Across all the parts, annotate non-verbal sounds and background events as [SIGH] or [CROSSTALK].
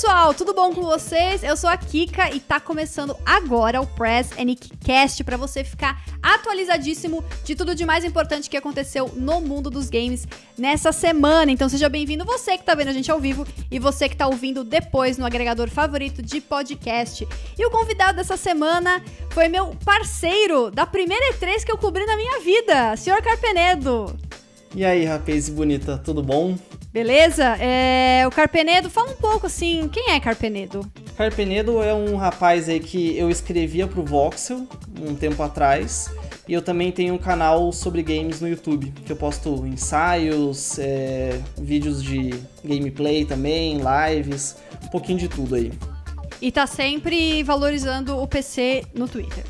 pessoal, tudo bom com vocês? Eu sou a Kika e tá começando agora o Press Cast para você ficar atualizadíssimo de tudo de mais importante que aconteceu no mundo dos games nessa semana. Então seja bem-vindo você que tá vendo a gente ao vivo e você que tá ouvindo depois no agregador favorito de podcast. E o convidado dessa semana foi meu parceiro da primeira E3 que eu cobri na minha vida, senhor Carpenedo. E aí, rapaz bonita, tudo bom? Beleza? É, o Carpenedo, fala um pouco assim, quem é Carpenedo? Carpenedo é um rapaz aí que eu escrevia pro Voxel um tempo atrás. E eu também tenho um canal sobre games no YouTube, que eu posto ensaios, é, vídeos de gameplay também, lives, um pouquinho de tudo aí. E tá sempre valorizando o PC no Twitter.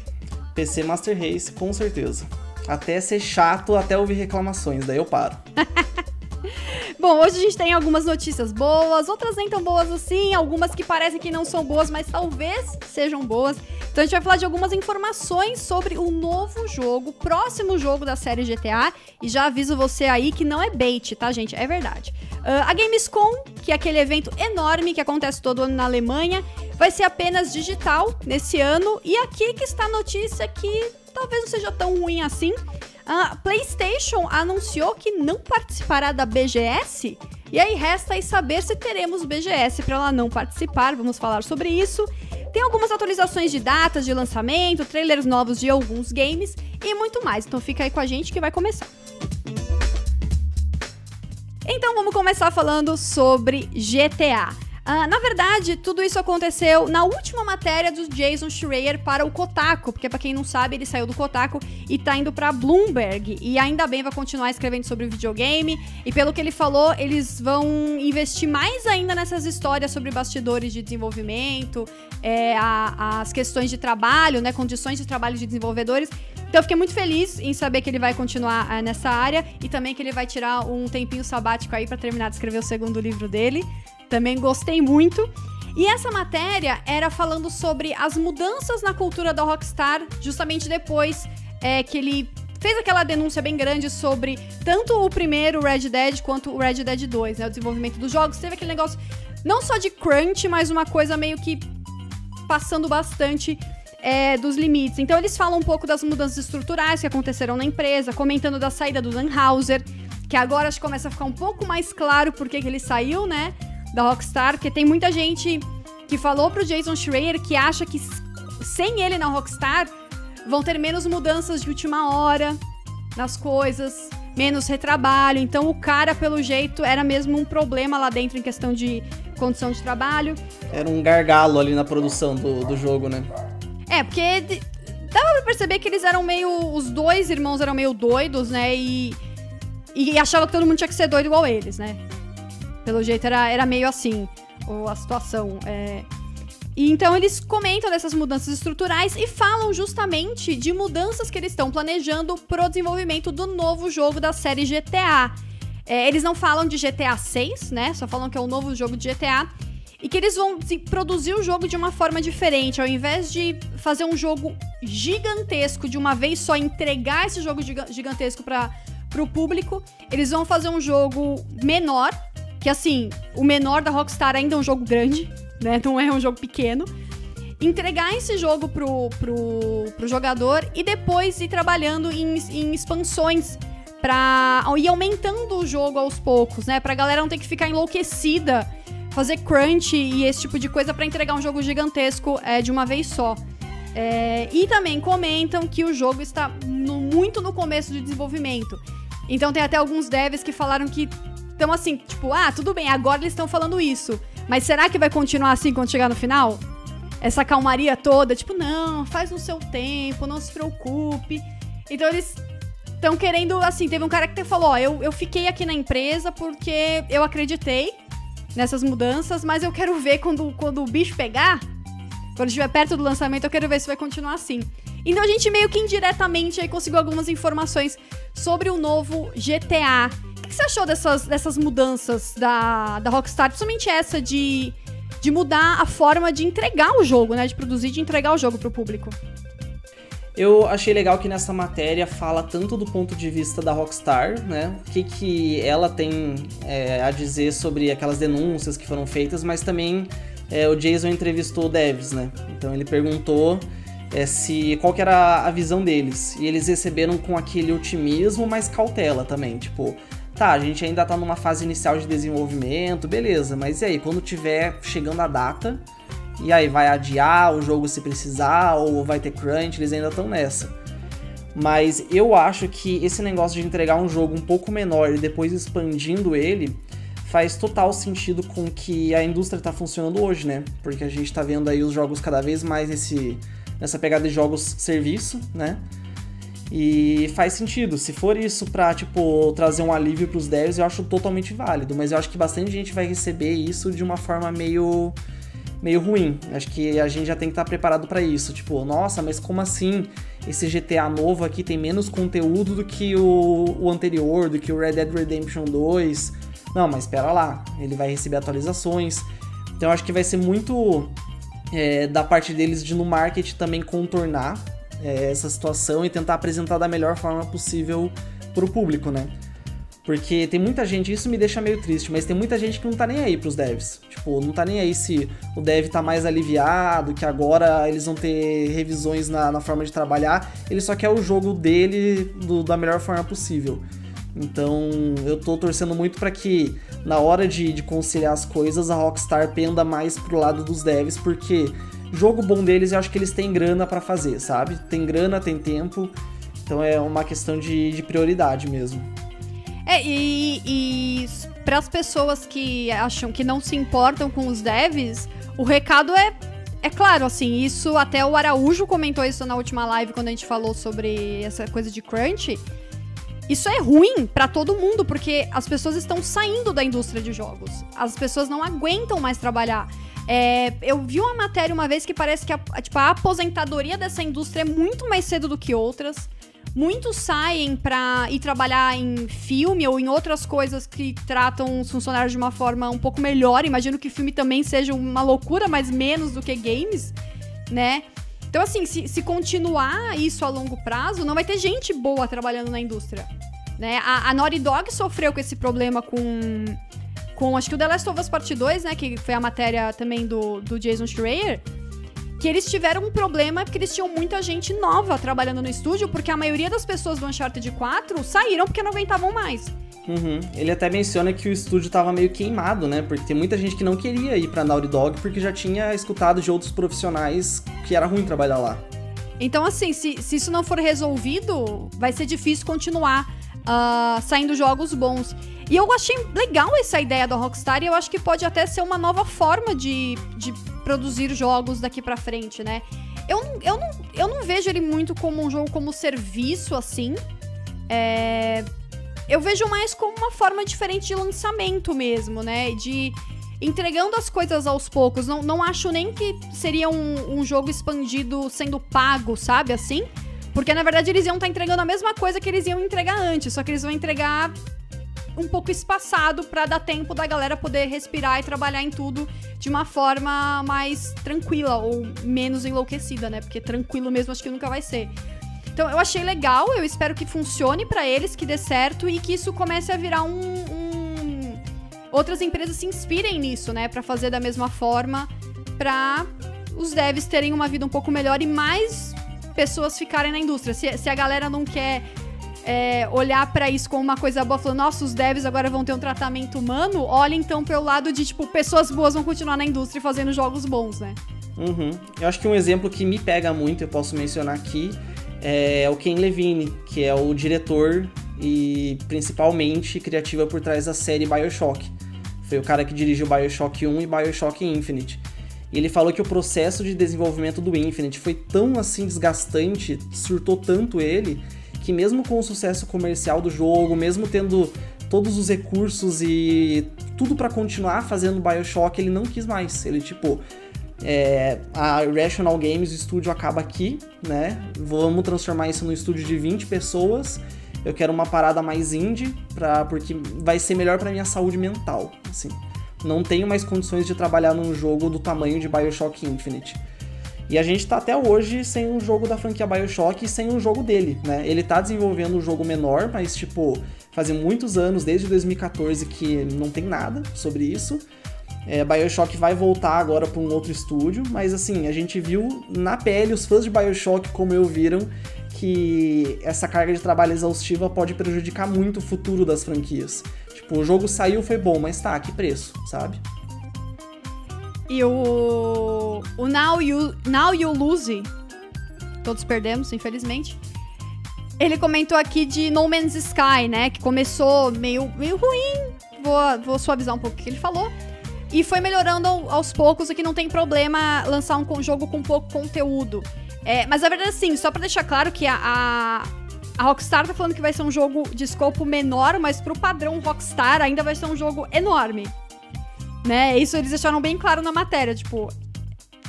PC Master Race, com certeza. Até ser chato, até ouvir reclamações, daí eu paro. [LAUGHS] [LAUGHS] Bom, hoje a gente tem algumas notícias boas, outras nem tão boas assim, algumas que parecem que não são boas, mas talvez sejam boas. Então a gente vai falar de algumas informações sobre o novo jogo, próximo jogo da série GTA. E já aviso você aí que não é bait, tá, gente? É verdade. Uh, a Gamescom, que é aquele evento enorme que acontece todo ano na Alemanha, vai ser apenas digital nesse ano. E aqui que está a notícia que talvez não seja tão ruim assim. A PlayStation anunciou que não participará da BGS. E aí resta aí saber se teremos BGS para ela não participar. Vamos falar sobre isso. Tem algumas atualizações de datas de lançamento, trailers novos de alguns games e muito mais. Então fica aí com a gente que vai começar. Então vamos começar falando sobre GTA. Uh, na verdade, tudo isso aconteceu na última matéria do Jason Schreier para o Kotaku, porque para quem não sabe, ele saiu do Kotaku e tá indo para Bloomberg. E ainda bem vai continuar escrevendo sobre videogame. E pelo que ele falou, eles vão investir mais ainda nessas histórias sobre bastidores de desenvolvimento, é, a, as questões de trabalho, né, condições de trabalho de desenvolvedores. Então eu fiquei muito feliz em saber que ele vai continuar uh, nessa área e também que ele vai tirar um tempinho sabático aí para terminar de escrever o segundo livro dele. Também gostei muito. E essa matéria era falando sobre as mudanças na cultura da Rockstar, justamente depois é, que ele fez aquela denúncia bem grande sobre tanto o primeiro Red Dead quanto o Red Dead 2, né? O desenvolvimento dos jogos. Teve aquele negócio não só de crunch, mas uma coisa meio que passando bastante é, dos limites. Então eles falam um pouco das mudanças estruturais que aconteceram na empresa, comentando da saída do Dan Hauser, que agora acho que começa a ficar um pouco mais claro por que ele saiu, né? Da Rockstar, porque tem muita gente que falou pro Jason Schreier que acha que sem ele na Rockstar vão ter menos mudanças de última hora nas coisas, menos retrabalho. Então o cara, pelo jeito, era mesmo um problema lá dentro em questão de condição de trabalho. Era um gargalo ali na produção do, do jogo, né? É, porque dava pra perceber que eles eram meio. Os dois irmãos eram meio doidos, né? E, e achava que todo mundo tinha que ser doido igual eles, né? Pelo jeito era, era meio assim a situação. É... E então eles comentam dessas mudanças estruturais e falam justamente de mudanças que eles estão planejando pro desenvolvimento do novo jogo da série GTA. É, eles não falam de GTA 6, né? Só falam que é o novo jogo de GTA. E que eles vão produzir o jogo de uma forma diferente. Ao invés de fazer um jogo gigantesco de uma vez só, entregar esse jogo gigantesco para o público, eles vão fazer um jogo menor, que assim, o menor da Rockstar ainda é um jogo grande, né? Não é um jogo pequeno. Entregar esse jogo pro, pro, pro jogador e depois ir trabalhando em, em expansões pra ir aumentando o jogo aos poucos, né? Pra galera não ter que ficar enlouquecida, fazer crunch e esse tipo de coisa para entregar um jogo gigantesco é, de uma vez só. É, e também comentam que o jogo está no, muito no começo de desenvolvimento. Então tem até alguns devs que falaram que então, assim, tipo, ah, tudo bem, agora eles estão falando isso. Mas será que vai continuar assim quando chegar no final? Essa calmaria toda, tipo, não, faz no seu tempo, não se preocupe. Então eles estão querendo, assim, teve um cara que falou, ó, eu, eu fiquei aqui na empresa porque eu acreditei nessas mudanças, mas eu quero ver quando, quando o bicho pegar, quando estiver perto do lançamento, eu quero ver se vai continuar assim. Então a gente meio que indiretamente aí conseguiu algumas informações sobre o novo GTA que você achou dessas, dessas mudanças da, da Rockstar? Principalmente essa de, de mudar a forma de entregar o jogo, né? De produzir, de entregar o jogo pro público. Eu achei legal que nessa matéria fala tanto do ponto de vista da Rockstar, né? O que, que ela tem é, a dizer sobre aquelas denúncias que foram feitas, mas também é, o Jason entrevistou o Devs, né? Então ele perguntou é, se qual que era a visão deles. E eles receberam com aquele otimismo, mas cautela também. Tipo, tá, a gente ainda tá numa fase inicial de desenvolvimento, beleza, mas e aí, quando tiver chegando a data, e aí vai adiar o jogo se precisar, ou vai ter crunch, eles ainda estão nessa. Mas eu acho que esse negócio de entregar um jogo um pouco menor e depois expandindo ele faz total sentido com que a indústria está funcionando hoje, né? Porque a gente está vendo aí os jogos cada vez mais nesse, nessa pegada de jogos serviço, né? E faz sentido. Se for isso pra, tipo, trazer um alívio pros devs, eu acho totalmente válido. Mas eu acho que bastante gente vai receber isso de uma forma meio meio ruim. Acho que a gente já tem que estar preparado para isso. Tipo, nossa, mas como assim? Esse GTA novo aqui tem menos conteúdo do que o, o anterior, do que o Red Dead Redemption 2. Não, mas espera lá, ele vai receber atualizações. Então acho que vai ser muito é, da parte deles de no marketing também contornar é, essa situação e tentar apresentar da melhor forma possível para o público, né? Porque tem muita gente, isso me deixa meio triste, mas tem muita gente que não tá nem aí pros devs. Tipo, não tá nem aí se o dev tá mais aliviado, que agora eles vão ter revisões na, na forma de trabalhar. Ele só quer o jogo dele do, da melhor forma possível. Então eu tô torcendo muito para que na hora de, de conciliar as coisas a Rockstar penda mais pro lado dos devs, porque jogo bom deles eu acho que eles têm grana para fazer, sabe? Tem grana, tem tempo, então é uma questão de, de prioridade mesmo. É, e, e para as pessoas que acham que não se importam com os devs, o recado é é claro, assim, isso até o Araújo comentou isso na última live quando a gente falou sobre essa coisa de crunch. Isso é ruim para todo mundo, porque as pessoas estão saindo da indústria de jogos. As pessoas não aguentam mais trabalhar. É, eu vi uma matéria uma vez que parece que a, tipo, a aposentadoria dessa indústria é muito mais cedo do que outras. Muitos saem para ir trabalhar em filme ou em outras coisas que tratam os funcionários de uma forma um pouco melhor. Imagino que filme também seja uma loucura, mas menos do que games, né? Então, assim, se, se continuar isso a longo prazo, não vai ter gente boa trabalhando na indústria. Né? A, a Naughty Dog sofreu com esse problema com, com, acho que o The Last of Us Part 2, né? Que foi a matéria também do, do Jason Schreier. Que eles tiveram um problema porque eles tinham muita gente nova trabalhando no estúdio, porque a maioria das pessoas do Uncharted 4 saíram porque não aguentavam mais. Uhum. Ele até menciona que o estúdio tava meio queimado, né? Porque tem muita gente que não queria ir pra Naughty Dog porque já tinha escutado de outros profissionais que era ruim trabalhar lá. Então, assim, se, se isso não for resolvido, vai ser difícil continuar uh, saindo jogos bons. E eu achei legal essa ideia da Rockstar e eu acho que pode até ser uma nova forma de, de produzir jogos daqui para frente, né? Eu, eu, não, eu não vejo ele muito como um jogo como serviço, assim. É, eu vejo mais como uma forma diferente de lançamento mesmo, né? De entregando as coisas aos poucos. Não, não acho nem que seria um, um jogo expandido sendo pago, sabe? Assim. Porque na verdade eles iam estar tá entregando a mesma coisa que eles iam entregar antes, só que eles vão entregar um pouco espaçado para dar tempo da galera poder respirar e trabalhar em tudo de uma forma mais tranquila ou menos enlouquecida, né? Porque tranquilo mesmo acho que nunca vai ser. Então eu achei legal, eu espero que funcione para eles, que dê certo e que isso comece a virar um, um... outras empresas se inspirem nisso, né, para fazer da mesma forma, para os devs terem uma vida um pouco melhor e mais pessoas ficarem na indústria. Se, se a galera não quer é, olhar para isso como uma coisa boa, falando, nossa, os devs agora vão ter um tratamento humano, olha então pelo lado de, tipo, pessoas boas vão continuar na indústria fazendo jogos bons, né? Uhum. Eu acho que um exemplo que me pega muito, eu posso mencionar aqui, é o Ken Levine, que é o diretor e principalmente criativa por trás da série BioShock. Foi o cara que dirigiu BioShock 1 e BioShock Infinite. E ele falou que o processo de desenvolvimento do Infinite foi tão assim desgastante, surtou tanto ele, que mesmo com o sucesso comercial do jogo, mesmo tendo todos os recursos e tudo para continuar fazendo BioShock, ele não quis mais. Ele tipo, é, a Irrational Games, o estúdio acaba aqui, né? Vamos transformar isso num estúdio de 20 pessoas. Eu quero uma parada mais indie, pra, porque vai ser melhor para minha saúde mental, assim. Não tenho mais condições de trabalhar num jogo do tamanho de BioShock Infinite. E a gente tá até hoje sem um jogo da franquia BioShock e sem um jogo dele, né? Ele tá desenvolvendo um jogo menor, mas tipo, fazem muitos anos, desde 2014, que não tem nada sobre isso. É, Bioshock vai voltar agora para um outro estúdio, mas assim, a gente viu na pele, os fãs de Bioshock, como eu, viram que essa carga de trabalho exaustiva pode prejudicar muito o futuro das franquias. Tipo, o jogo saiu, foi bom, mas tá, que preço, sabe? E o. O Now You, Now you Lose. Todos perdemos, infelizmente. Ele comentou aqui de No Man's Sky, né? Que começou meio, meio ruim. Vou, vou suavizar um pouco o que ele falou. E foi melhorando aos poucos, aqui não tem problema lançar um jogo com pouco conteúdo. É, mas a verdade assim, só pra deixar claro que a, a, a, Rockstar tá falando que vai ser um jogo de escopo menor, mas pro padrão Rockstar ainda vai ser um jogo enorme. Né? Isso eles deixaram bem claro na matéria. Tipo,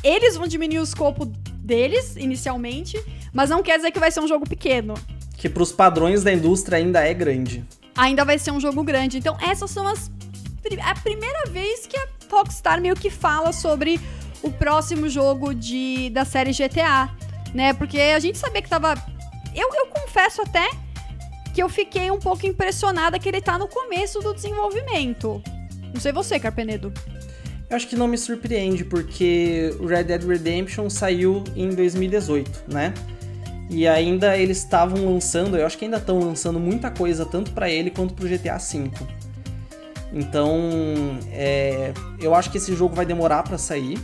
eles vão diminuir o escopo deles, inicialmente, mas não quer dizer que vai ser um jogo pequeno. Que pros padrões da indústria ainda é grande. Ainda vai ser um jogo grande. Então, essas são as a primeira vez que a Rockstar meio que fala sobre o próximo jogo de, da série GTA, né? Porque a gente sabia que tava. Eu, eu confesso até que eu fiquei um pouco impressionada que ele tá no começo do desenvolvimento. Não sei você, Carpenedo. Eu acho que não me surpreende, porque o Red Dead Redemption saiu em 2018, né? E ainda eles estavam lançando, eu acho que ainda estão lançando muita coisa, tanto para ele quanto pro GTA V. Então, é, eu acho que esse jogo vai demorar para sair,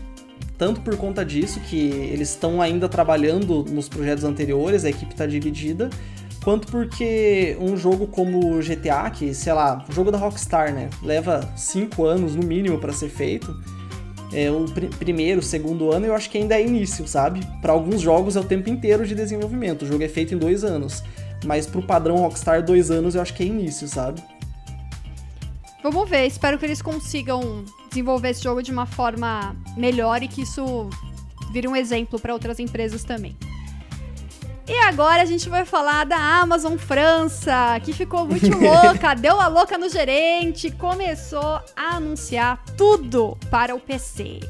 tanto por conta disso, que eles estão ainda trabalhando nos projetos anteriores, a equipe está dividida, quanto porque um jogo como GTA, que, sei lá, o jogo da Rockstar, né, leva cinco anos no mínimo para ser feito, é, o pr primeiro, segundo ano, eu acho que ainda é início, sabe? Para alguns jogos é o tempo inteiro de desenvolvimento, o jogo é feito em dois anos, mas pro padrão Rockstar, dois anos eu acho que é início, sabe? Vamos ver, espero que eles consigam desenvolver esse jogo de uma forma melhor e que isso vire um exemplo para outras empresas também. E agora a gente vai falar da Amazon França, que ficou muito [LAUGHS] louca, deu a louca no gerente, começou a anunciar tudo para o PC.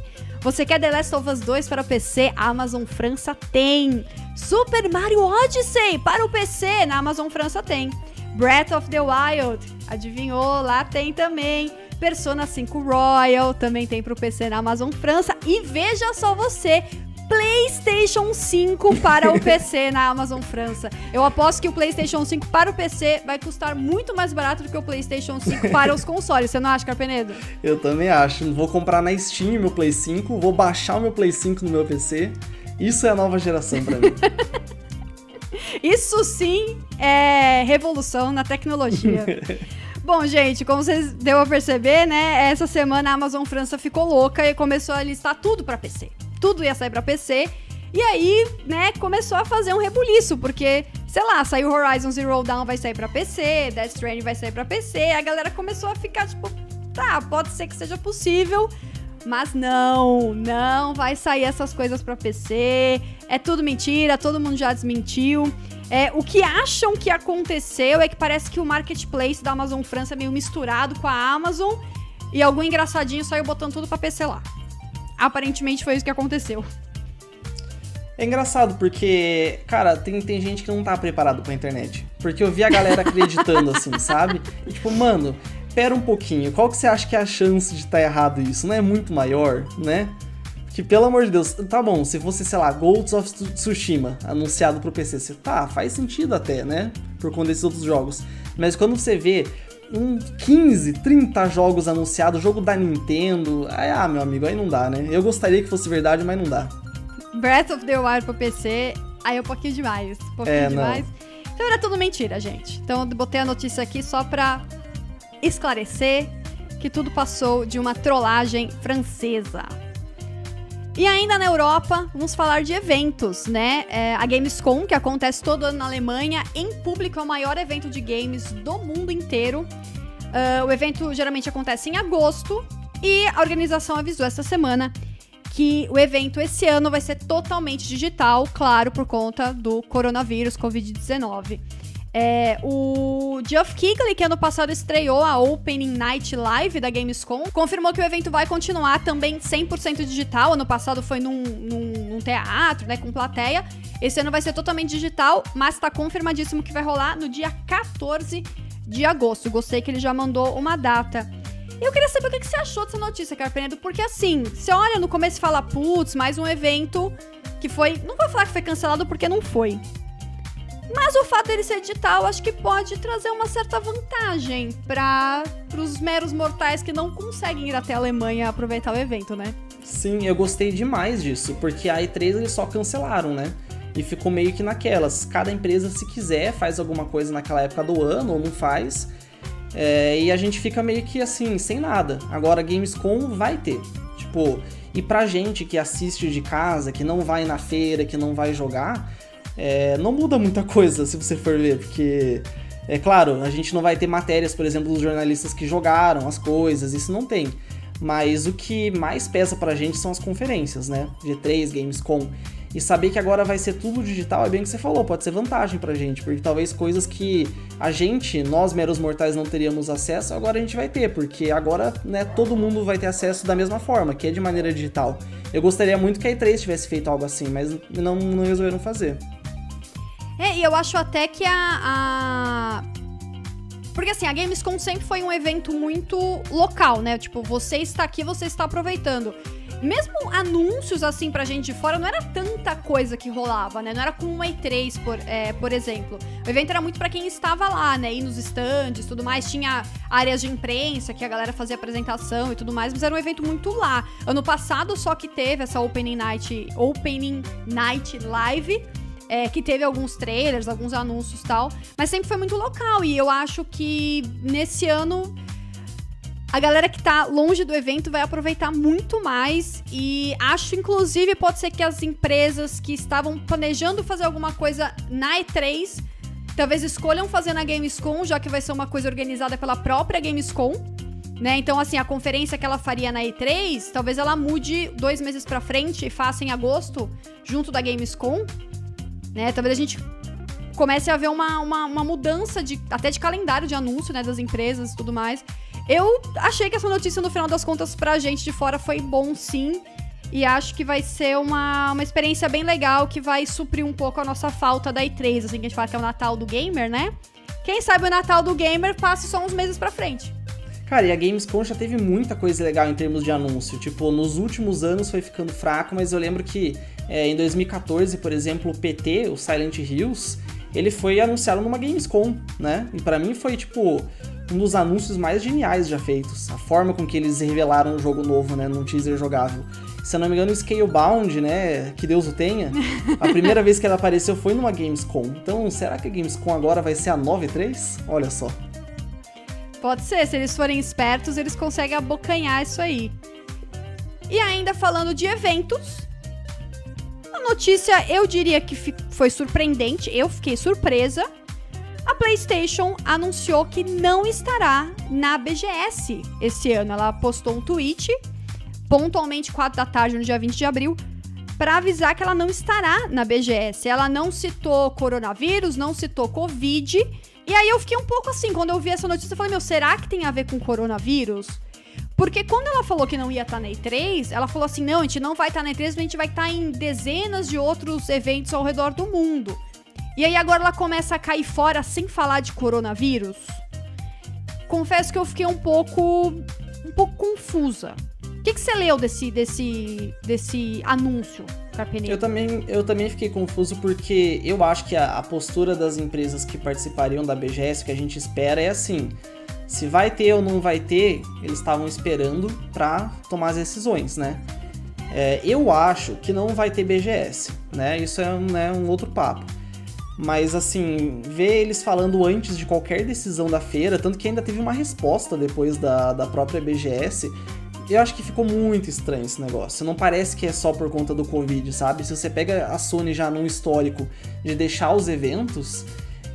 Você quer The Last of Us 2 para o PC? A Amazon França tem. Super Mario Odyssey para o PC? Na Amazon França tem. Breath of the Wild, adivinhou? Lá tem também. Persona 5 Royal também tem pro PC na Amazon França. E veja só você, PlayStation 5 para o [LAUGHS] PC na Amazon França. Eu aposto que o PlayStation 5 para o PC vai custar muito mais barato do que o PlayStation 5 para os [LAUGHS] consoles. Você não acha, Carpenedo? Eu também acho. Vou comprar na Steam meu Play 5, vou baixar o meu Play 5 no meu PC. Isso é a nova geração para mim. [LAUGHS] Isso sim é revolução na tecnologia. [LAUGHS] Bom, gente, como vocês deu a perceber, né? Essa semana a Amazon França ficou louca e começou a listar tudo para PC. Tudo ia sair para PC. E aí, né, começou a fazer um rebuliço, porque, sei lá, saiu Horizon Zero Dawn vai sair para PC, Death Stranding vai sair para PC, a galera começou a ficar tipo, tá, pode ser que seja possível, mas não, não vai sair essas coisas para PC. É tudo mentira, todo mundo já desmentiu. É, o que acham que aconteceu é que parece que o marketplace da Amazon França é meio misturado com a Amazon e algum engraçadinho saiu botando tudo para PC lá. Aparentemente foi isso que aconteceu. É engraçado porque, cara, tem, tem gente que não tá preparado pra internet. Porque eu vi a galera [LAUGHS] acreditando assim, sabe? E, tipo, mano, espera um pouquinho, qual que você acha que é a chance de estar tá errado isso? Não é muito maior, né? Que pelo amor de Deus, tá bom, se fosse, sei lá, Ghosts of Tsushima anunciado pro PC, você, tá, faz sentido até, né? Por conta desses outros jogos. Mas quando você vê um 15, 30 jogos anunciados, jogo da Nintendo, aí, ah, meu amigo, aí não dá, né? Eu gostaria que fosse verdade, mas não dá. Breath of the Wild pro PC, aí é um pouquinho demais. Um pouquinho é, demais. Não. Então era tudo mentira, gente. Então eu botei a notícia aqui só pra esclarecer que tudo passou de uma trollagem francesa. E ainda na Europa, vamos falar de eventos, né? É, a Gamescom, que acontece todo ano na Alemanha, em público é o maior evento de games do mundo inteiro. Uh, o evento geralmente acontece em agosto e a organização avisou essa semana que o evento esse ano vai ser totalmente digital, claro, por conta do coronavírus, Covid-19. É, o Geoff Keighley, que ano passado estreou a Opening Night Live da Gamescom, confirmou que o evento vai continuar também 100% digital. Ano passado foi num, num, num, teatro, né, com plateia. Esse ano vai ser totalmente digital, mas está confirmadíssimo que vai rolar no dia 14 de agosto. Gostei que ele já mandou uma data. Eu queria saber o que que você achou dessa notícia, Carpenedo, porque assim, você olha no começo e fala, putz, mais um evento que foi. Não vou falar que foi cancelado porque não foi. Mas o fato dele ser digital, acho que pode trazer uma certa vantagem para os meros mortais que não conseguem ir até a Alemanha aproveitar o evento, né? Sim, eu gostei demais disso, porque a E3 eles só cancelaram, né? E ficou meio que naquelas. Cada empresa, se quiser, faz alguma coisa naquela época do ano ou não faz. É, e a gente fica meio que assim, sem nada. Agora, Gamescom vai ter. Tipo, e pra gente que assiste de casa, que não vai na feira, que não vai jogar, é, não muda muita coisa se você for ver, porque. É claro, a gente não vai ter matérias, por exemplo, dos jornalistas que jogaram as coisas, isso não tem. Mas o que mais pesa pra gente são as conferências, né? G3, Gamescom. E saber que agora vai ser tudo digital é bem o que você falou, pode ser vantagem pra gente, porque talvez coisas que a gente, nós meros mortais, não teríamos acesso, agora a gente vai ter, porque agora né, todo mundo vai ter acesso da mesma forma, que é de maneira digital. Eu gostaria muito que a E3 tivesse feito algo assim, mas não, não resolveram fazer. É, e eu acho até que a, a. Porque assim, a Gamescom sempre foi um evento muito local, né? Tipo, você está aqui, você está aproveitando. Mesmo anúncios assim pra gente de fora, não era tanta coisa que rolava, né? Não era como uma E3, por, é, por exemplo. O evento era muito para quem estava lá, né? Ir nos stands e tudo mais. Tinha áreas de imprensa que a galera fazia apresentação e tudo mais, mas era um evento muito lá. Ano passado só que teve essa Opening Night, Opening Night Live é, que teve alguns trailers, alguns anúncios tal, mas sempre foi muito local. E eu acho que nesse ano a galera que tá longe do evento vai aproveitar muito mais. E acho, inclusive, pode ser que as empresas que estavam planejando fazer alguma coisa na E3 talvez escolham fazer na Gamescom, já que vai ser uma coisa organizada pela própria Gamescom. Né? Então, assim, a conferência que ela faria na E3, talvez ela mude dois meses pra frente e faça em agosto, junto da Gamescom, né? Talvez a gente comece a ver uma, uma, uma, mudança de, até de calendário de anúncio, né, das empresas e tudo mais. Eu achei que essa notícia, no final das contas, pra gente de fora foi bom sim. E acho que vai ser uma, uma experiência bem legal que vai suprir um pouco a nossa falta da E3, assim, que a gente fala que é o Natal do Gamer, né? Quem sabe o Natal do Gamer passe só uns meses pra frente. Cara, e a Gamescom já teve muita coisa legal em termos de anúncio. Tipo, nos últimos anos foi ficando fraco, mas eu lembro que é, em 2014, por exemplo, o PT, o Silent Hills, ele foi anunciado numa Gamescom, né? E para mim foi, tipo, um dos anúncios mais geniais já feitos. A forma com que eles revelaram o jogo novo, né? Num teaser jogável. Se eu não me engano, o Scalebound, né? Que Deus o tenha. A [LAUGHS] primeira vez que ela apareceu foi numa Gamescom. Então, será que a Gamescom agora vai ser a 9.3? Olha só. Pode ser, se eles forem espertos, eles conseguem abocanhar isso aí. E ainda falando de eventos, a notícia eu diria que foi surpreendente, eu fiquei surpresa. A PlayStation anunciou que não estará na BGS esse ano. Ela postou um tweet, pontualmente 4 da tarde, no dia 20 de abril, para avisar que ela não estará na BGS. Ela não citou coronavírus, não citou Covid e aí eu fiquei um pouco assim, quando eu vi essa notícia, eu falei, meu, será que tem a ver com coronavírus? Porque quando ela falou que não ia estar na E3, ela falou assim: não, a gente não vai estar na E3, mas a gente vai estar em dezenas de outros eventos ao redor do mundo. E aí agora ela começa a cair fora sem falar de coronavírus. Confesso que eu fiquei um pouco. um pouco confusa. O que, que você leu desse, desse, desse anúncio? Eu também, eu também fiquei confuso porque eu acho que a, a postura das empresas que participariam da BGS, que a gente espera, é assim: se vai ter ou não vai ter, eles estavam esperando para tomar as decisões, né? É, eu acho que não vai ter BGS, né? Isso é né, um outro papo. Mas assim, ver eles falando antes de qualquer decisão da feira, tanto que ainda teve uma resposta depois da, da própria BGS, eu acho que ficou muito estranho esse negócio. Não parece que é só por conta do Covid, sabe? Se você pega a Sony já num histórico de deixar os eventos,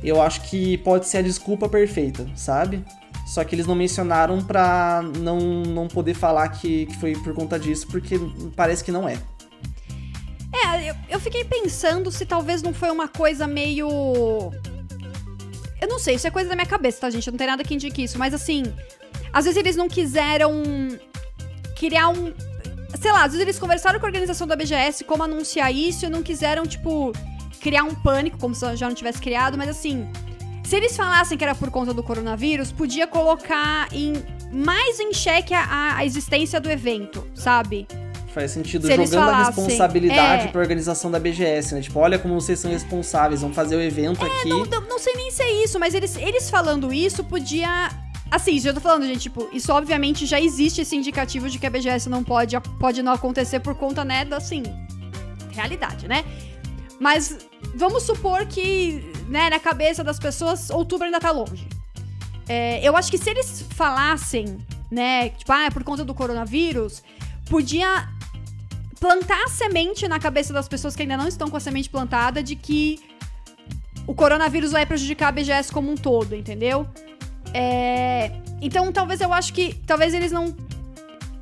eu acho que pode ser a desculpa perfeita, sabe? Só que eles não mencionaram pra não, não poder falar que, que foi por conta disso, porque parece que não é. É, eu, eu fiquei pensando se talvez não foi uma coisa meio. Eu não sei, isso é coisa da minha cabeça, tá, gente? Eu não tem nada que indique isso, mas assim. Às vezes eles não quiseram criar um. Sei lá, às vezes eles conversaram com a organização da BGS como anunciar isso e não quiseram, tipo, criar um pânico, como se já não tivesse criado, mas assim. Se eles falassem que era por conta do coronavírus, podia colocar em mais em xeque a, a existência do evento, sabe? Faz sentido, Se jogando a responsabilidade é. pra organização da BGS, né? Tipo, olha como vocês são responsáveis, vão fazer o evento aqui. Não, não, não sei nem se é isso, mas eles, eles falando isso podia. Assim, já tô falando, gente, tipo, isso obviamente já existe esse indicativo de que a BGS não pode, pode não acontecer por conta, né, da, assim, realidade, né? Mas vamos supor que, né, na cabeça das pessoas, outubro ainda tá longe. É, eu acho que se eles falassem, né, tipo, ah, é por conta do coronavírus, podia plantar a semente na cabeça das pessoas que ainda não estão com a semente plantada de que o coronavírus vai prejudicar a BGS como um todo, entendeu? É, então, talvez eu acho que. Talvez eles não.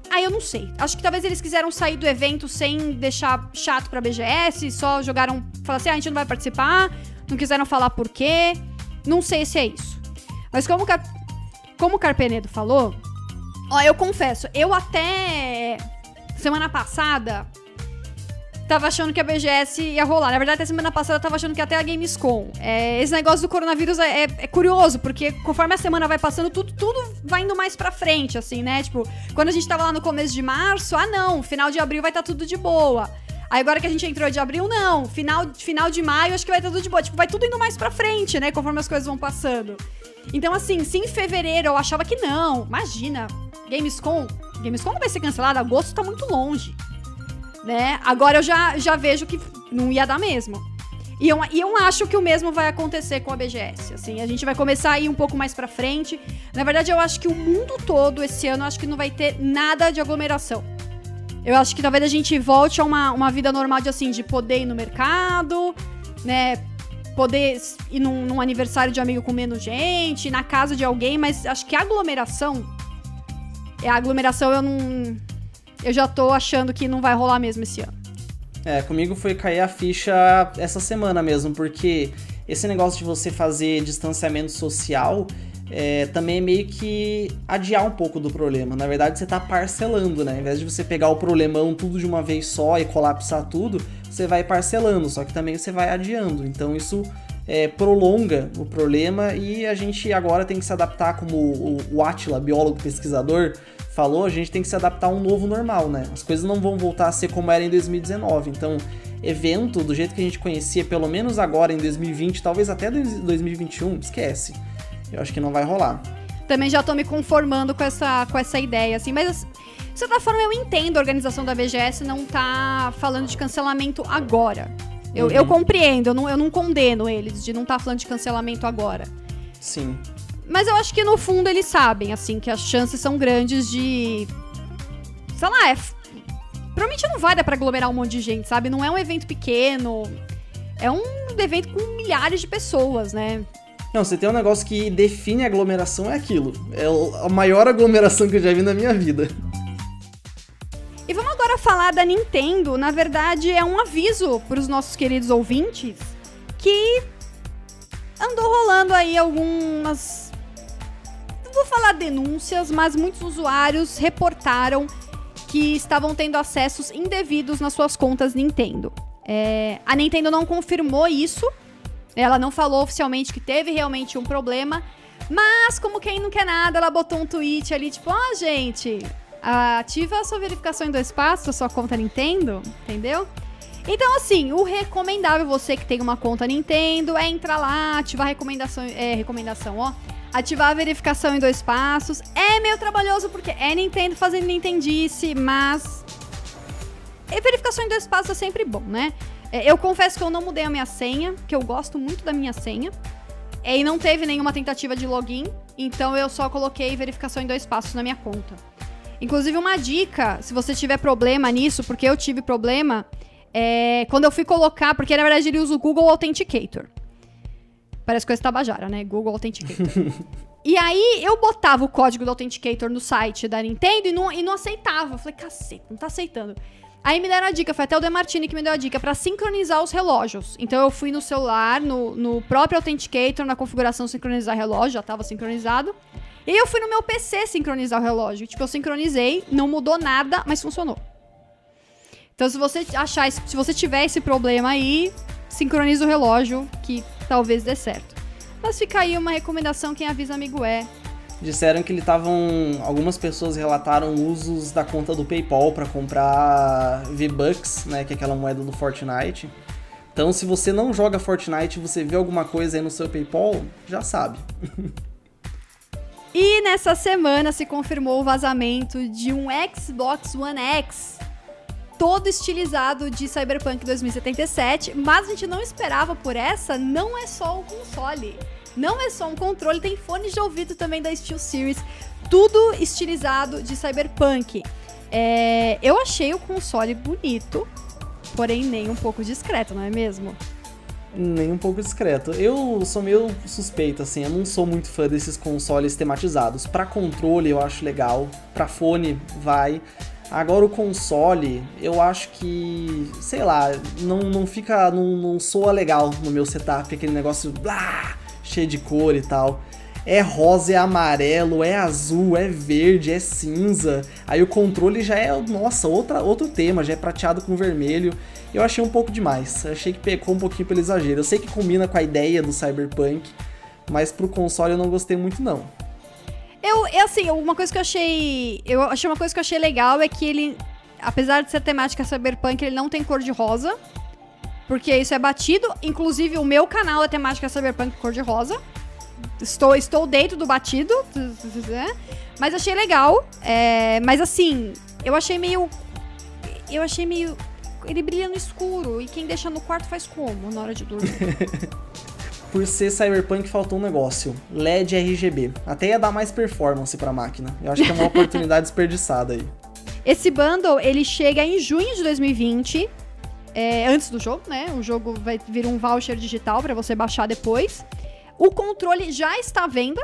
Ah, eu não sei. Acho que talvez eles quiseram sair do evento sem deixar chato pra BGS, só jogaram. Falaram assim: ah, a gente não vai participar, não quiseram falar por quê. Não sei se é isso. Mas como, Car... como o Carpenedo falou, ó, eu confesso, eu até semana passada tava achando que a BGS ia rolar. Na verdade, até semana passada eu tava achando que até a Gamescom. É, esse negócio do coronavírus é, é- é curioso, porque conforme a semana vai passando, tudo, tudo vai indo mais pra frente, assim, né? Tipo, quando a gente tava lá no começo de março, ah, não, final de abril vai estar tudo de boa. Aí agora que a gente entrou de abril, não. Final, final de maio, acho que vai estar tudo de boa. Tipo, vai tudo indo mais pra frente, né? Conforme as coisas vão passando. Então, assim, se em fevereiro eu achava que não, imagina, Gamescom, Gamescom vai ser cancelada, agosto tá muito longe, né? Agora eu já, já vejo que não ia dar mesmo. E eu, e eu acho que o mesmo vai acontecer com a BGS, assim, a gente vai começar a ir um pouco mais pra frente. Na verdade, eu acho que o mundo todo esse ano, acho que não vai ter nada de aglomeração. Eu acho que talvez a gente volte a uma, uma vida normal de, assim, de poder ir no mercado, né? Poder ir num, num aniversário de amigo com menos gente, na casa de alguém, mas acho que a aglomeração. É, a aglomeração eu não. Eu já tô achando que não vai rolar mesmo esse ano. É, comigo foi cair a ficha essa semana mesmo, porque esse negócio de você fazer distanciamento social é, também é meio que adiar um pouco do problema. Na verdade, você tá parcelando, né? Ao invés de você pegar o problemão tudo de uma vez só e colapsar tudo, você vai parcelando, só que também você vai adiando. Então isso é, prolonga o problema e a gente agora tem que se adaptar, como o, Atila, biólogo pesquisador, falou, a gente tem que se adaptar a um novo normal, né? As coisas não vão voltar a ser como era em 2019. Então, evento do jeito que a gente conhecia, pelo menos agora em 2020, talvez até 2021, esquece. Eu acho que não vai rolar. Também já tô me conformando com essa, com essa ideia, assim, mas. De certa forma, eu entendo a organização da BGS não tá falando de cancelamento agora. Eu, Uhum. eu compreendo, eu não, eu não condeno eles de não estar falando de cancelamento agora. Sim. Mas eu acho que no fundo eles sabem, assim, que as chances são grandes de. Sei lá, é. Provavelmente não vai dar pra aglomerar um monte de gente, sabe? Não é um evento pequeno. É um evento com milhares de pessoas, né? Não, você tem um negócio que define a aglomeração, é aquilo. É a maior aglomeração que eu já vi na minha vida. Falar da Nintendo. Na verdade, é um aviso para os nossos queridos ouvintes que andou rolando aí algumas. Não vou falar denúncias, mas muitos usuários reportaram que estavam tendo acessos indevidos nas suas contas Nintendo. É, a Nintendo não confirmou isso, ela não falou oficialmente que teve realmente um problema, mas como quem não quer nada, ela botou um tweet ali, tipo, ó, gente, ativa a sua verificação em dois passos, a sua conta Nintendo, entendeu? Então, assim, o recomendável, você que tem uma conta Nintendo, é entrar lá, ativar a recomendação, é, recomendação, ó. Ativar a verificação em dois passos. É meio trabalhoso porque é Nintendo fazendo Nintendice, mas. E verificação em dois passos é sempre bom, né? É, Eu confesso que eu não mudei a minha senha, que eu gosto muito da minha senha. É, E não teve nenhuma tentativa de login, então eu só coloquei verificação em dois passos na minha conta. Inclusive, uma dica, se você tiver problema nisso, porque eu tive problema, é, quando eu fui colocar, porque na verdade ele usa o Google Authenticator. Parece coisa tabajara, né? Google Authenticator. [LAUGHS] e aí eu botava o código do Authenticator no site da Nintendo e não, e não aceitava. Eu falei, cacete, não tá aceitando. Aí me deram a dica, foi até o Demartini que me deu a dica, pra sincronizar os relógios. Então eu fui no celular, no, no próprio Authenticator, na configuração sincronizar relógio, já tava sincronizado. E eu fui no meu PC sincronizar o relógio. Tipo, eu sincronizei, não mudou nada, mas funcionou. Então, se você achar, se você tiver esse problema aí, sincroniza o relógio, que talvez dê certo. Mas fica aí uma recomendação, quem avisa amigo é. disseram que ele estavam. Algumas pessoas relataram usos da conta do PayPal para comprar V-Bucks, né? Que é aquela moeda do Fortnite. Então, se você não joga Fortnite e você vê alguma coisa aí no seu PayPal, já sabe. [LAUGHS] e nessa semana se confirmou o vazamento de um Xbox One X todo estilizado de Cyberpunk 2077, mas a gente não esperava por essa, não é só o console. Não é só um controle, tem fones de ouvido também da Steel Series, tudo estilizado de Cyberpunk. É, eu achei o console bonito, porém nem um pouco discreto, não é mesmo? Nem um pouco discreto. Eu sou meio suspeito, assim, eu não sou muito fã desses consoles tematizados. Para controle eu acho legal, para fone vai. Agora o console, eu acho que, sei lá, não, não fica, não, não soa legal no meu setup, aquele negócio blá, cheio de cor e tal. É rosa, é amarelo, é azul, é verde, é cinza. Aí o controle já é, nossa, outra, outro tema, já é prateado com vermelho. Eu achei um pouco demais. Achei que pecou um pouquinho pelo exagero. Eu sei que combina com a ideia do Cyberpunk, mas pro console eu não gostei muito não. Eu, é assim, uma coisa que eu achei. Eu achei uma coisa que eu achei legal é que ele, apesar de ser temática cyberpunk, ele não tem cor de rosa. Porque isso é batido. Inclusive, o meu canal é temática cyberpunk cor de rosa. Estou, estou dentro do batido. Mas achei legal. É, mas assim, eu achei meio. Eu achei meio. Ele brilha no escuro. E quem deixa no quarto faz como na hora de dormir? [LAUGHS] por ser Cyberpunk faltou um negócio, LED RGB. Até ia dar mais performance para a máquina. Eu acho que é uma [LAUGHS] oportunidade desperdiçada aí. Esse bundle, ele chega em junho de 2020, é, antes do jogo, né? O jogo vai vir um voucher digital para você baixar depois. O controle já está à venda,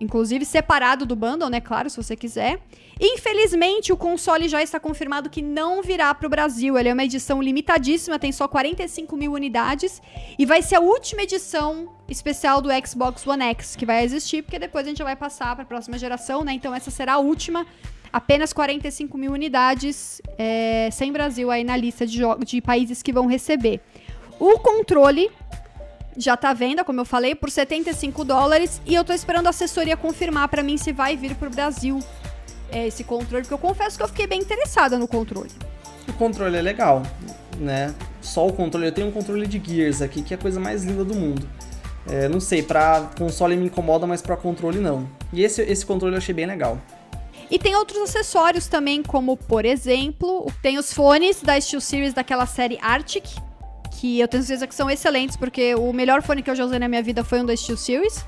inclusive separado do bundle, né? Claro, se você quiser. Infelizmente, o console já está confirmado que não virá para o Brasil. Ele é uma edição limitadíssima, tem só 45 mil unidades. E vai ser a última edição especial do Xbox One X que vai existir, porque depois a gente vai passar para a próxima geração, né? Então essa será a última. Apenas 45 mil unidades, é, sem Brasil aí na lista de, de países que vão receber. O controle já tá à venda, como eu falei, por 75 dólares. E eu tô esperando a assessoria confirmar para mim se vai vir pro Brasil é, esse controle, porque eu confesso que eu fiquei bem interessada no controle. O controle é legal, né? Só o controle. Eu tenho um controle de Gears aqui, que é a coisa mais linda do mundo. É, não sei, pra console me incomoda, mas pra controle não. E esse, esse controle eu achei bem legal. E tem outros acessórios também, como por exemplo, tem os fones da Steel Series daquela série Arctic, que eu tenho certeza que são excelentes, porque o melhor fone que eu já usei na minha vida foi um da Steel Series.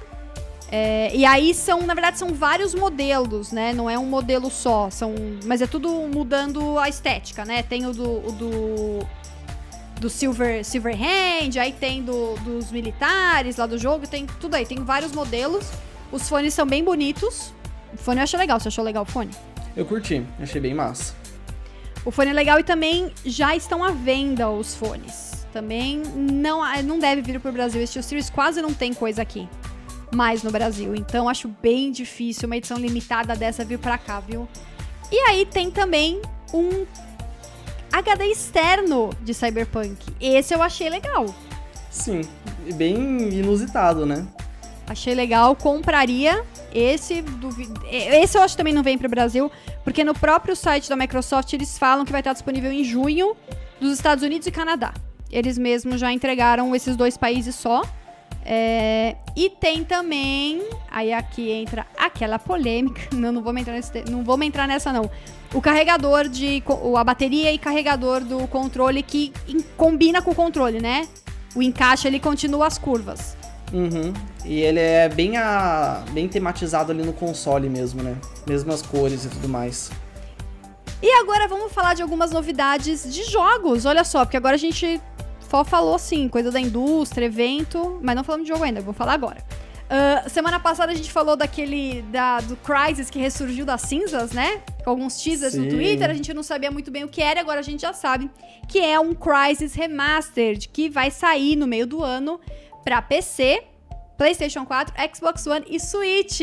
É, e aí são, na verdade, são vários modelos, né? Não é um modelo só, são, mas é tudo mudando a estética, né? Tem o do, o do, do Silver, Silver Hand, aí tem do, dos militares lá do jogo, tem tudo aí, tem vários modelos. Os fones são bem bonitos. O fone eu achei legal, você achou legal o fone? Eu curti, achei bem massa. O fone é legal e também já estão à venda os fones. Também não, não deve vir pro Brasil. Este Series quase não tem coisa aqui mais no Brasil. Então acho bem difícil uma edição limitada dessa vir pra cá, viu? E aí tem também um HD externo de Cyberpunk. Esse eu achei legal. Sim, bem inusitado, né? Achei legal, compraria. Esse, esse eu acho que também não vem para o Brasil, porque no próprio site da Microsoft eles falam que vai estar disponível em junho dos Estados Unidos e Canadá. Eles mesmos já entregaram esses dois países só. É, e tem também, aí aqui entra aquela polêmica, [LAUGHS] não, não, vou entrar nesse, não vou entrar nessa não. O carregador de, a bateria e carregador do controle que in, combina com o controle, né? O encaixe ele continua as curvas. Uhum. E ele é bem, a, bem tematizado ali no console mesmo, né? Mesmas cores e tudo mais. E agora vamos falar de algumas novidades de jogos. Olha só, porque agora a gente só falou assim, coisa da indústria, evento, mas não falamos de jogo ainda, vou falar agora. Uh, semana passada a gente falou daquele da, do Crysis que ressurgiu das cinzas, né? Com alguns teasers Sim. no Twitter, a gente não sabia muito bem o que era, agora a gente já sabe que é um Crysis Remastered que vai sair no meio do ano para PC, PlayStation 4, Xbox One e Switch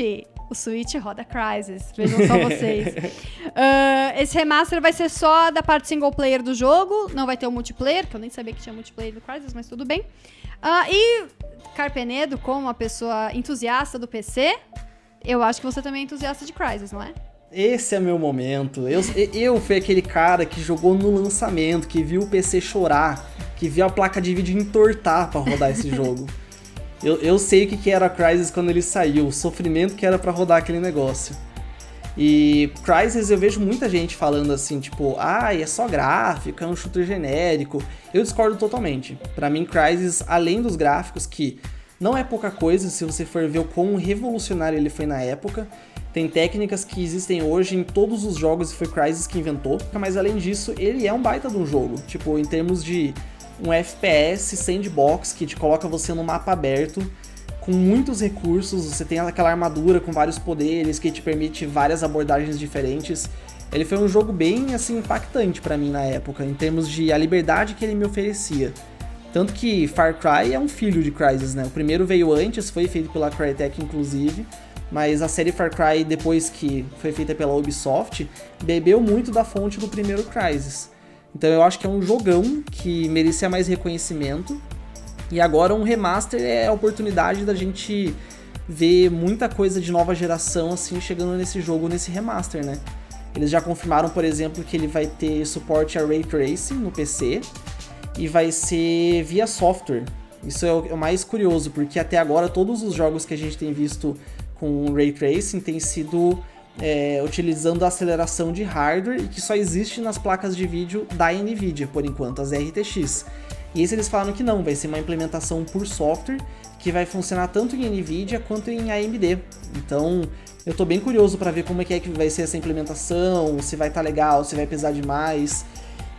o Switch roda Crysis. Vejam só vocês. uh, [LAUGHS] esse remaster vai ser só da parte single player do jogo, não vai ter o multiplayer, que eu nem sabia que tinha multiplayer do Crysis, mas tudo bem. Uh, e Carpenedo, como uma pessoa entusiasta do PC, eu acho que você também é entusiasta de Crysis, não é? Esse é meu momento. Eu, eu fui aquele cara que jogou no lançamento, que viu o PC chorar, que viu a placa de vídeo entortar para rodar esse [LAUGHS] jogo. Eu, eu sei o que, que era Crysis quando ele saiu, o sofrimento que era para rodar aquele negócio. E Crysis eu vejo muita gente falando assim, tipo, ah, é só gráfico, é um shooter genérico. Eu discordo totalmente. Para mim, Crysis, além dos gráficos, que não é pouca coisa se você for ver o quão revolucionário ele foi na época, tem técnicas que existem hoje em todos os jogos e foi Crysis que inventou, mas além disso, ele é um baita de um jogo. Tipo, em termos de um FPS sandbox que te coloca você no mapa aberto, com muitos recursos, você tem aquela armadura com vários poderes que te permite várias abordagens diferentes. Ele foi um jogo bem assim impactante para mim na época, em termos de a liberdade que ele me oferecia. Tanto que Far Cry é um filho de Crysis, né? O primeiro veio antes, foi feito pela Crytek inclusive, mas a série Far Cry, depois que foi feita pela Ubisoft, bebeu muito da fonte do primeiro Crysis. Então eu acho que é um jogão que merecia mais reconhecimento. E agora um remaster é a oportunidade da gente ver muita coisa de nova geração assim chegando nesse jogo, nesse remaster, né? Eles já confirmaram, por exemplo, que ele vai ter suporte a Ray Tracing no PC e vai ser via software. Isso é o mais curioso, porque até agora todos os jogos que a gente tem visto com Ray Tracing têm sido é, utilizando a aceleração de hardware e que só existe nas placas de vídeo da NVIDIA, por enquanto, as RTX. E esse eles falaram que não, vai ser uma implementação por software que vai funcionar tanto em NVIDIA quanto em AMD. Então, eu tô bem curioso para ver como é que, é que vai ser essa implementação, se vai estar tá legal, se vai pesar demais.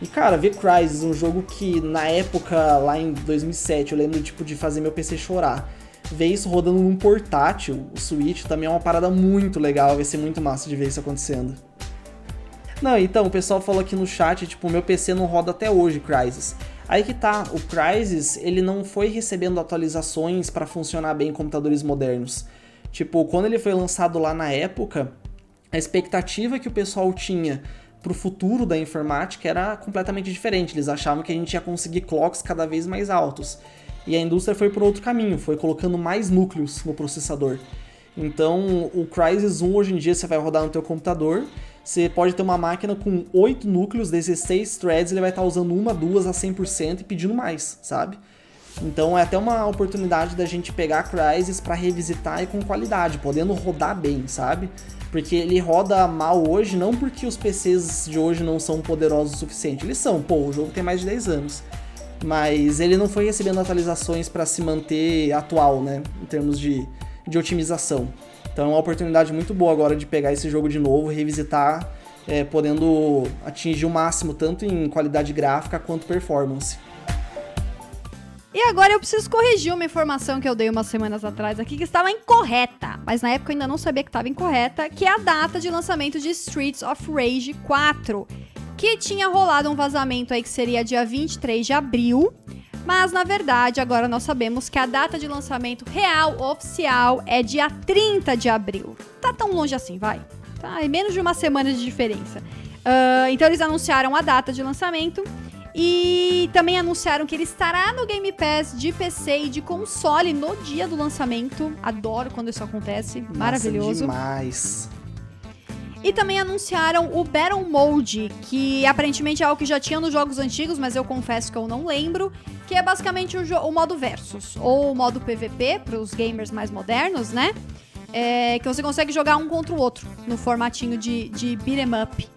E cara, ver Crysis, um jogo que na época, lá em 2007, eu lembro tipo de fazer meu PC chorar ver isso rodando num portátil, o Switch, também é uma parada muito legal, vai ser muito massa de ver isso acontecendo. Não, então, o pessoal falou aqui no chat, tipo, o meu PC não roda até hoje Crysis. Aí que tá, o Crysis, ele não foi recebendo atualizações para funcionar bem em computadores modernos. Tipo, quando ele foi lançado lá na época, a expectativa que o pessoal tinha pro futuro da informática era completamente diferente. Eles achavam que a gente ia conseguir clocks cada vez mais altos. E a indústria foi por outro caminho, foi colocando mais núcleos no processador. Então, o Crysis 1 hoje em dia você vai rodar no teu computador, você pode ter uma máquina com 8 núcleos, 16 threads, ele vai estar usando uma, duas a 100% e pedindo mais, sabe? Então é até uma oportunidade da gente pegar Crysis para revisitar e com qualidade, podendo rodar bem, sabe? Porque ele roda mal hoje, não porque os PCs de hoje não são poderosos o suficiente. Eles são, pô, o jogo tem mais de 10 anos mas ele não foi recebendo atualizações para se manter atual, né, em termos de, de otimização. Então é uma oportunidade muito boa agora de pegar esse jogo de novo, revisitar, é, podendo atingir o máximo tanto em qualidade gráfica quanto performance. E agora eu preciso corrigir uma informação que eu dei umas semanas atrás aqui que estava incorreta, mas na época eu ainda não sabia que estava incorreta, que é a data de lançamento de Streets of Rage 4 que tinha rolado um vazamento aí que seria dia 23 de abril. Mas na verdade, agora nós sabemos que a data de lançamento real oficial é dia 30 de abril. Tá tão longe assim, vai. Tá, é menos de uma semana de diferença. Uh, então eles anunciaram a data de lançamento e também anunciaram que ele estará no Game Pass de PC e de console no dia do lançamento. Adoro quando isso acontece. Nossa, Maravilhoso. Demais. E também anunciaram o Battle Mode, que aparentemente é algo que já tinha nos jogos antigos, mas eu confesso que eu não lembro, que é basicamente o, o modo versus, ou o modo PVP para os gamers mais modernos, né? É, que você consegue jogar um contra o outro no formatinho de, de beat'em up.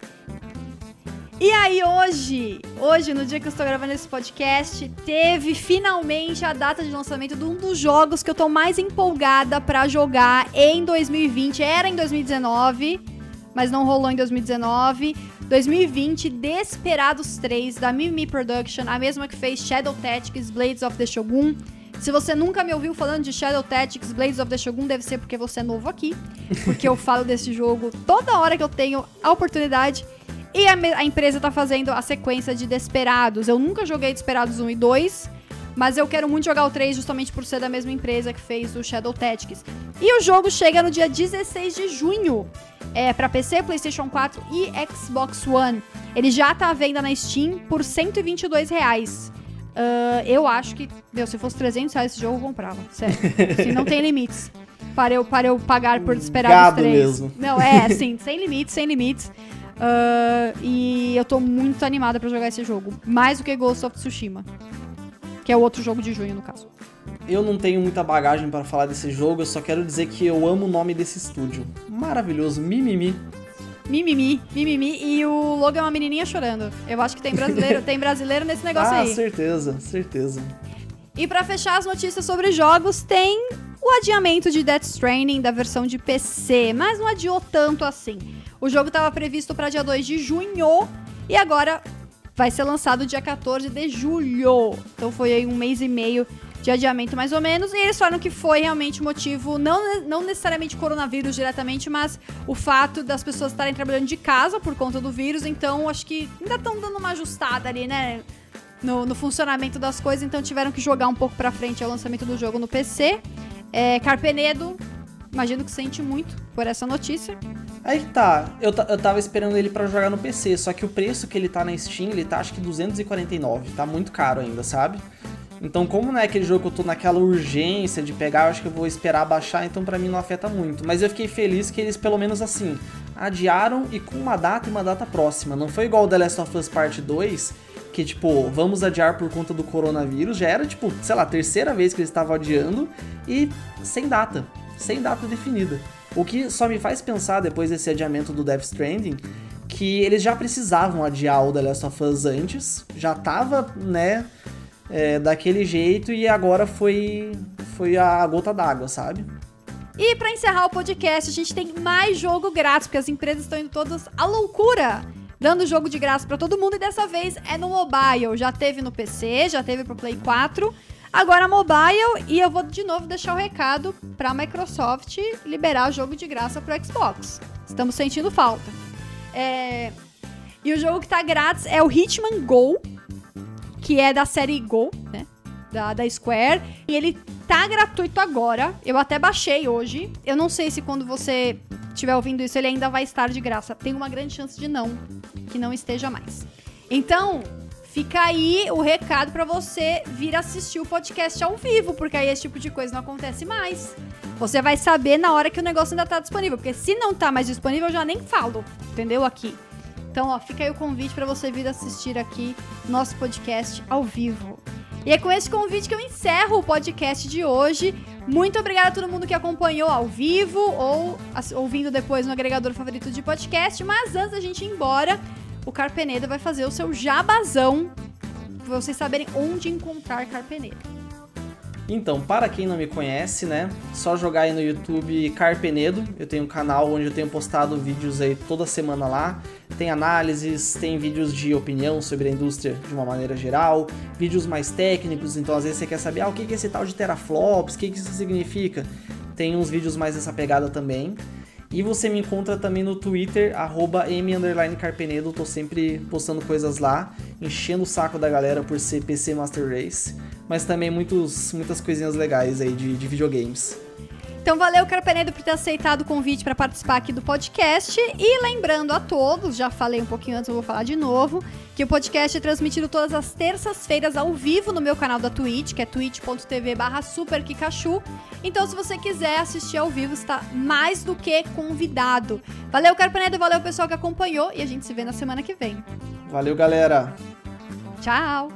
E aí hoje, hoje, no dia que eu estou gravando esse podcast, teve finalmente a data de lançamento de um dos jogos que eu tô mais empolgada para jogar em 2020. Era em 2019, mas não rolou em 2019. 2020, Desperados 3, da Mimi Production, a mesma que fez Shadow Tactics, Blades of the Shogun. Se você nunca me ouviu falando de Shadow Tactics, Blades of the Shogun, deve ser porque você é novo aqui. Porque eu [LAUGHS] falo desse jogo toda hora que eu tenho a oportunidade. E a, a empresa tá fazendo a sequência de Desperados. Eu nunca joguei Desperados 1 e 2. Mas eu quero muito jogar o 3 justamente por ser da mesma empresa que fez o Shadow Tactics. E o jogo chega no dia 16 de junho é, para PC, PlayStation 4 e Xbox One. Ele já tá à venda na Steam por 122 reais. Uh, eu acho que, meu, se fosse 300 reais esse jogo, eu comprava. Sério. [LAUGHS] assim, não tem limites. para eu, para eu pagar por esperar Gado os três. mesmo. Não, é, [LAUGHS] assim, sem limites, sem limites. Ah, e eu tô muito animada pra jogar esse jogo. Mais do que Ghost of Tsushima. Que é o outro jogo de junho, no caso. Eu não tenho muita bagagem para falar desse jogo, eu só quero dizer que eu amo o nome desse estúdio. Maravilhoso, Mimimi. Mimimi, mimimi. E o logo é uma menininha chorando. Eu acho que tem brasileiro, [LAUGHS] tem brasileiro nesse negócio ah, aí. certeza, certeza. E pra fechar as notícias sobre jogos, tem o adiamento de Death Stranding da versão de PC, mas não adiou tanto assim. O jogo estava previsto para dia 2 de junho e agora vai ser lançado dia 14 de julho. Então foi aí um mês e meio de adiamento mais ou menos. E eles falaram que foi realmente o motivo, não, não necessariamente coronavírus diretamente, mas o fato das pessoas estarem trabalhando de casa por conta do vírus. Então acho que ainda estão dando uma ajustada ali, né? No, no funcionamento das coisas, então tiveram que jogar um pouco pra frente o lançamento do jogo no PC. É, Carpenedo, imagino que sente muito por essa notícia. Aí que tá, eu, eu tava esperando ele pra jogar no PC, só que o preço que ele tá na Steam, ele tá acho que 249, tá muito caro ainda, sabe? Então, como não é aquele jogo que eu tô naquela urgência de pegar, eu acho que eu vou esperar baixar, então pra mim não afeta muito. Mas eu fiquei feliz que eles, pelo menos assim, adiaram e com uma data e uma data próxima. Não foi igual o The Last of Us Part 2, que tipo, vamos adiar por conta do coronavírus. Já era, tipo, sei lá, terceira vez que eles estavam adiando e sem data, sem data definida. O que só me faz pensar depois desse adiamento do Death Stranding que eles já precisavam adiar o The Last of Us antes, já tava, né, é, daquele jeito e agora foi foi a gota d'água, sabe? E pra encerrar o podcast, a gente tem mais jogo grátis, porque as empresas estão indo todas à loucura, dando jogo de graça pra todo mundo e dessa vez é no mobile. Já teve no PC, já teve pro Play 4, agora mobile e eu vou de novo deixar o recado pra Microsoft liberar o jogo de graça pro Xbox. Estamos sentindo falta. É, E o jogo que tá grátis é o Hitman Go, que é da série Go, né? Da, da Square. E ele tá gratuito agora. Eu até baixei hoje. Eu não sei se quando você estiver ouvindo isso, ele ainda vai estar de graça. Tem uma grande chance de não, que não esteja mais. Então, fica aí o recado pra você vir assistir o podcast ao vivo, porque aí esse tipo de coisa não acontece mais. Você vai saber na hora que o negócio ainda tá disponível, porque se não tá mais disponível, eu já nem falo, entendeu? Aqui. Então, ó, fica aí o convite pra você vir assistir aqui nosso podcast ao vivo. E é com esse convite que eu encerro o podcast de hoje. Muito obrigada a todo mundo que acompanhou ao vivo ou ouvindo depois no agregador favorito de podcast. Mas antes da gente ir embora, o Carpenedo vai fazer o seu jabazão pra vocês saberem onde encontrar Carpenedo. Então, para quem não me conhece, né, só jogar aí no YouTube Carpenedo. Eu tenho um canal onde eu tenho postado vídeos aí toda semana lá. Tem análises, tem vídeos de opinião sobre a indústria de uma maneira geral, vídeos mais técnicos, então às vezes você quer saber ah, o que é esse tal de teraflops, o que isso significa. Tem uns vídeos mais dessa pegada também. E você me encontra também no Twitter, arroba m_carpenedo, tô sempre postando coisas lá, enchendo o saco da galera por ser PC Master Race, mas também muitos, muitas coisinhas legais aí de, de videogames. Então valeu, Carpenedo, por ter aceitado o convite para participar aqui do podcast. E lembrando a todos, já falei um pouquinho antes, eu vou falar de novo, que o podcast é transmitido todas as terças-feiras ao vivo no meu canal da Twitch, que é twitch.tv barra superkikachu. Então, se você quiser assistir ao vivo, está mais do que convidado. Valeu, Carpenedo, valeu, pessoal que acompanhou, e a gente se vê na semana que vem. Valeu, galera! Tchau!